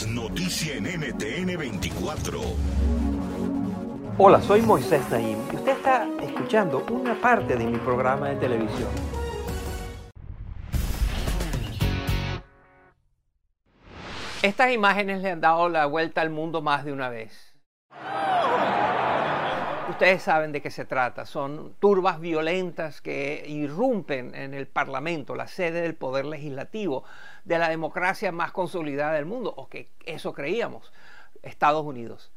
Es noticia en NTN 24. Hola, soy Moisés Naim y usted está escuchando una parte de mi programa de televisión. Estas imágenes le han dado la vuelta al mundo más de una vez. Ustedes saben de qué se trata. Son turbas violentas que irrumpen en el Parlamento, la sede del poder legislativo de la democracia más consolidada del mundo, o que eso creíamos, Estados Unidos.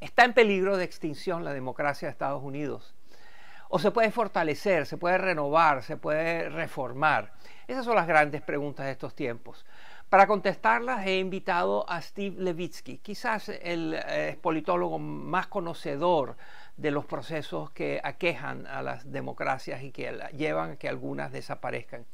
Está en peligro de extinción la democracia de Estados Unidos. O se puede fortalecer, se puede renovar, se puede reformar. Esas son las grandes preguntas de estos tiempos. Para contestarlas he invitado a Steve Levitsky, quizás el eh, politólogo más conocedor de los procesos que aquejan a las democracias y que llevan a que algunas desaparezcan.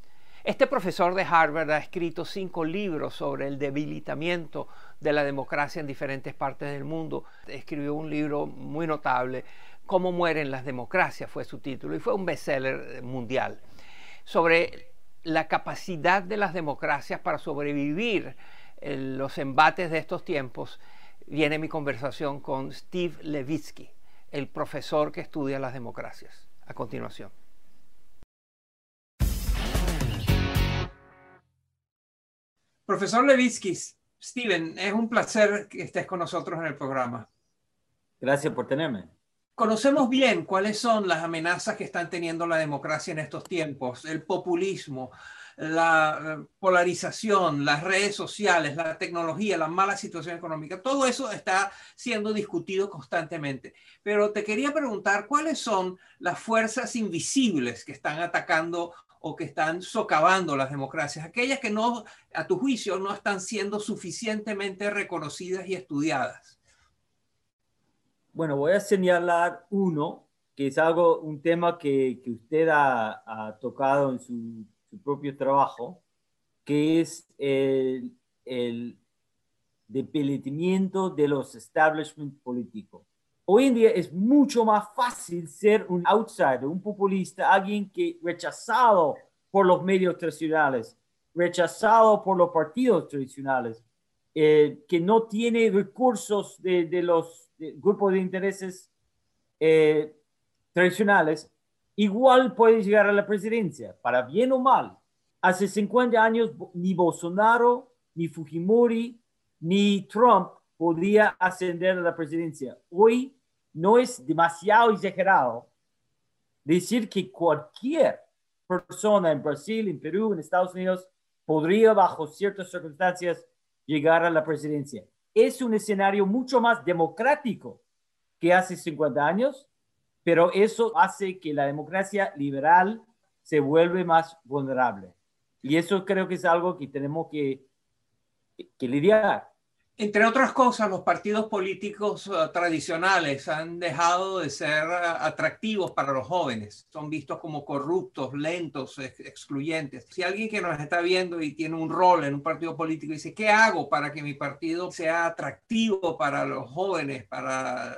Este profesor de Harvard ha escrito cinco libros sobre el debilitamiento de la democracia en diferentes partes del mundo. Escribió un libro muy notable, Cómo mueren las democracias fue su título y fue un bestseller mundial, sobre la capacidad de las democracias para sobrevivir en los embates de estos tiempos. Viene mi conversación con Steve Levitsky el profesor que estudia las democracias. A continuación. Profesor Levitsky, Steven, es un placer que estés con nosotros en el programa. Gracias por tenerme. Conocemos bien cuáles son las amenazas que están teniendo la democracia en estos tiempos, el populismo, la polarización, las redes sociales, la tecnología, la mala situación económica, todo eso está siendo discutido constantemente. Pero te quería preguntar, ¿cuáles son las fuerzas invisibles que están atacando o que están socavando las democracias? Aquellas que no, a tu juicio, no están siendo suficientemente reconocidas y estudiadas. Bueno, voy a señalar uno, que es algo, un tema que, usted ha tocado en su su propio trabajo, que es el, el de los establishments políticos. Hoy en día es mucho más fácil ser un outsider, un populista, alguien que rechazado por los medios tradicionales, rechazado por los partidos tradicionales, eh, que no tiene recursos de, de los grupos de intereses eh, tradicionales igual puede llegar a la presidencia, para bien o mal. Hace 50 años ni Bolsonaro, ni Fujimori, ni Trump podía ascender a la presidencia. Hoy no es demasiado exagerado decir que cualquier persona en Brasil, en Perú, en Estados Unidos, podría bajo ciertas circunstancias llegar a la presidencia. Es un escenario mucho más democrático que hace 50 años pero eso hace que la democracia liberal se vuelve más vulnerable. Y eso creo que es algo que tenemos que, que lidiar. Entre otras cosas, los partidos políticos uh, tradicionales han dejado de ser uh, atractivos para los jóvenes. Son vistos como corruptos, lentos, ex excluyentes. Si alguien que nos está viendo y tiene un rol en un partido político dice, ¿qué hago para que mi partido sea atractivo para los jóvenes, para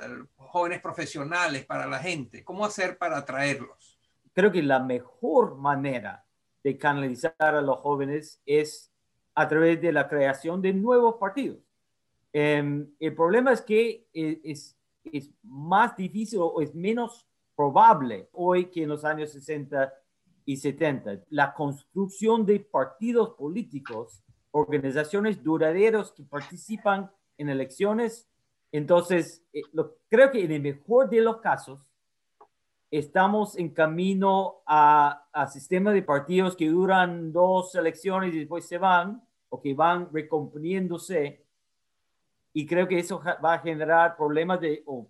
jóvenes profesionales, para la gente? ¿Cómo hacer para atraerlos? Creo que la mejor manera de canalizar a los jóvenes es a través de la creación de nuevos partidos. Eh, el problema es que eh, es, es, más difícil o es menos probable hoy que en los años 60 y 70. La construcción de partidos políticos organizaciones duraderas que participan en elecciones. Entonces, eh, creo que en el mejor de los casos, estamos en camino a, a sistemas de partidos que duran dos elecciones y después se van o que van recomponiéndose. Y creo que eso va a generar problemas de, o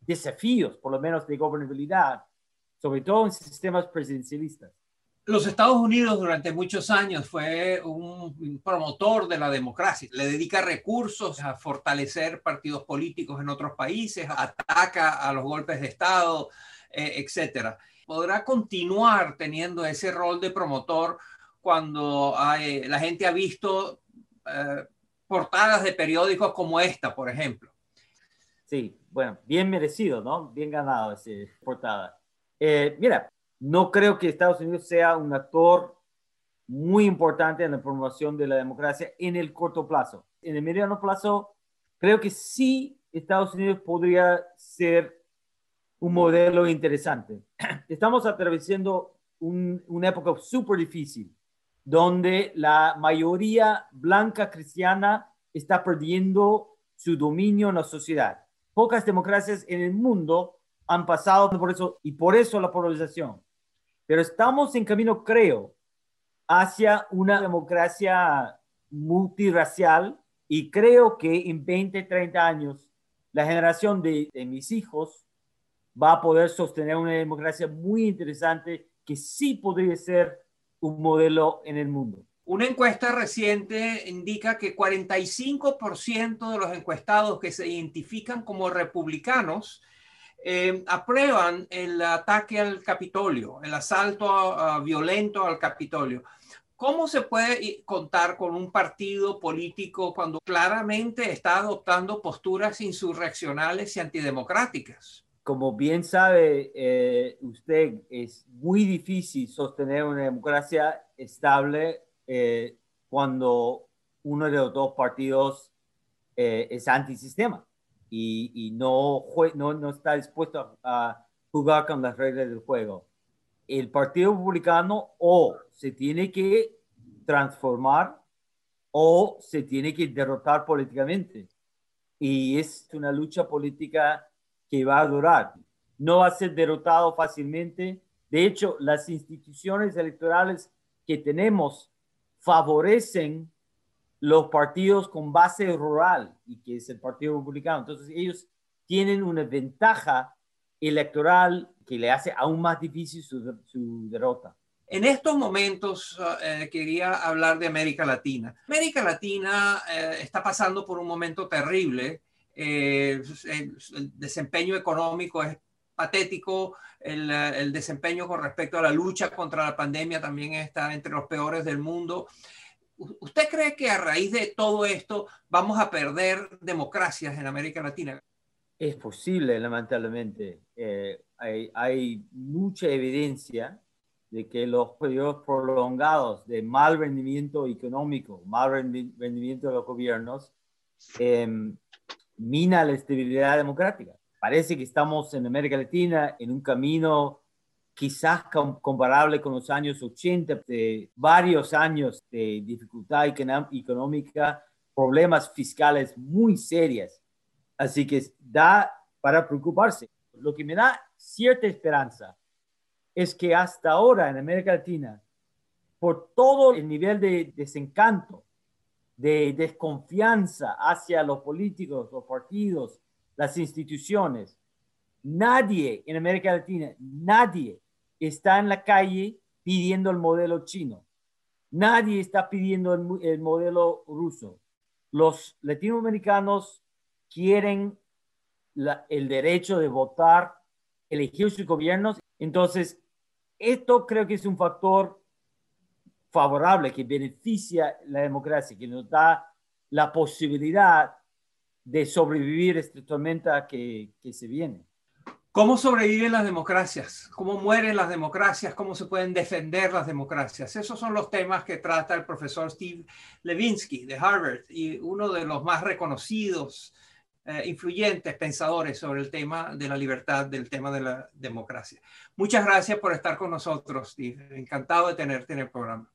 desafíos, por lo menos, de gobernabilidad, sobre todo en sistemas presidencialistas. Los Estados Unidos durante muchos años fue un promotor de la democracia. Le dedica recursos a fortalecer partidos políticos en otros países, ataca a los golpes de Estado, eh, etcétera. Podrá continuar teniendo ese rol de promotor cuando la gente ha visto eh, portadas de periódicos como esta, por ejemplo. Sí, bueno, bien merecido, ¿no? Bien ganado ese portada. Eh, mira, no creo que Estados Unidos sea un actor muy importante en la promoción de la democracia en el corto plazo. En el mediano plazo, creo que sí Estados Unidos podría ser un modelo interesante. Estamos atravesando una época súper difícil, donde la mayoría blanca cristiana está perdiendo su dominio en la sociedad. Pocas democracias en el mundo han pasado por eso y por eso la polarización. Pero estamos en camino, creo, hacia una democracia multiracial y creo que en 20, 30 años la generación de, de mis hijos va a poder sostener una democracia muy interesante que sí podría ser un modelo en el mundo. Una encuesta reciente indica que 45% de los encuestados que se identifican como republicanos eh, aprueban el ataque al Capitolio, el asalto violento al Capitolio. ¿Cómo se puede contar con un partido político cuando claramente está adoptando posturas insurreccionales y antidemocráticas? como bien sabe eh, usted, es muy difícil sostener una democracia estable eh, cuando uno de los dos partidos eh, es antisistema y, y no, no, no, está dispuesto a, jugar con las reglas del juego. El Partido Republicano o se tiene que transformar o se tiene que derrotar políticamente. Y es una lucha política que va a durar. No va a ser derrotado fácilmente. De hecho, las instituciones electorales que tenemos favorecen los partidos con base rural y que es el Partido Republicano. Entonces ellos tienen una ventaja electoral que le hace aún más difícil su, derrota. En estos momentos eh, quería hablar de América Latina. América Latina eh, está pasando por un momento terrible eh, el, desempeño económico es patético, el, desempeño con respecto a la lucha contra la pandemia también está entre los peores del mundo. ¿Usted cree que a raíz de todo esto vamos a perder democracias en América Latina? Es posible, lamentablemente. Eh, hay, hay, mucha evidencia de que los periodos prolongados de mal rendimiento económico, mal rendimiento de los gobiernos, eh, mina la estabilidad democrática. Parece que estamos en América Latina en un camino quizás comparable con los años 80, de varios años de dificultad económica, problemas fiscales muy serias. Así que da para preocuparse. Lo que me da cierta esperanza es que hasta ahora en América Latina, por todo el nivel de desencanto de desconfianza hacia los políticos, los partidos, las instituciones. Nadie en América Latina, nadie está en la calle pidiendo el modelo chino. Nadie está pidiendo el, modelo ruso. Los latinoamericanos quieren el derecho de votar, elegir sus gobiernos. Entonces, esto creo que es un factor favorable que beneficia la democracia, que nos da la posibilidad de sobrevivir esta tormenta que se viene. ¿Cómo sobreviven las democracias? ¿Cómo mueren las democracias? ¿Cómo se pueden defender las democracias? Esos son los temas que trata el profesor Steve Levinsky de Harvard y uno de los más reconocidos, eh, influyentes pensadores sobre el tema de la libertad, del tema de la democracia. Muchas gracias por estar con nosotros, Steve. Encantado de tenerte en el programa.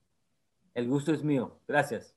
El gusto es mío. Gracias.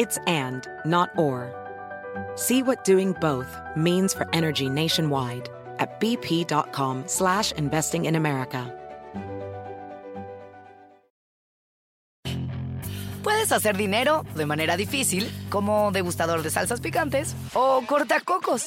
It's and, not or. See what doing both means for energy nationwide at bp.com slash investing in America. Puedes hacer dinero de manera difícil, como degustador de salsas picantes, o cortacocos,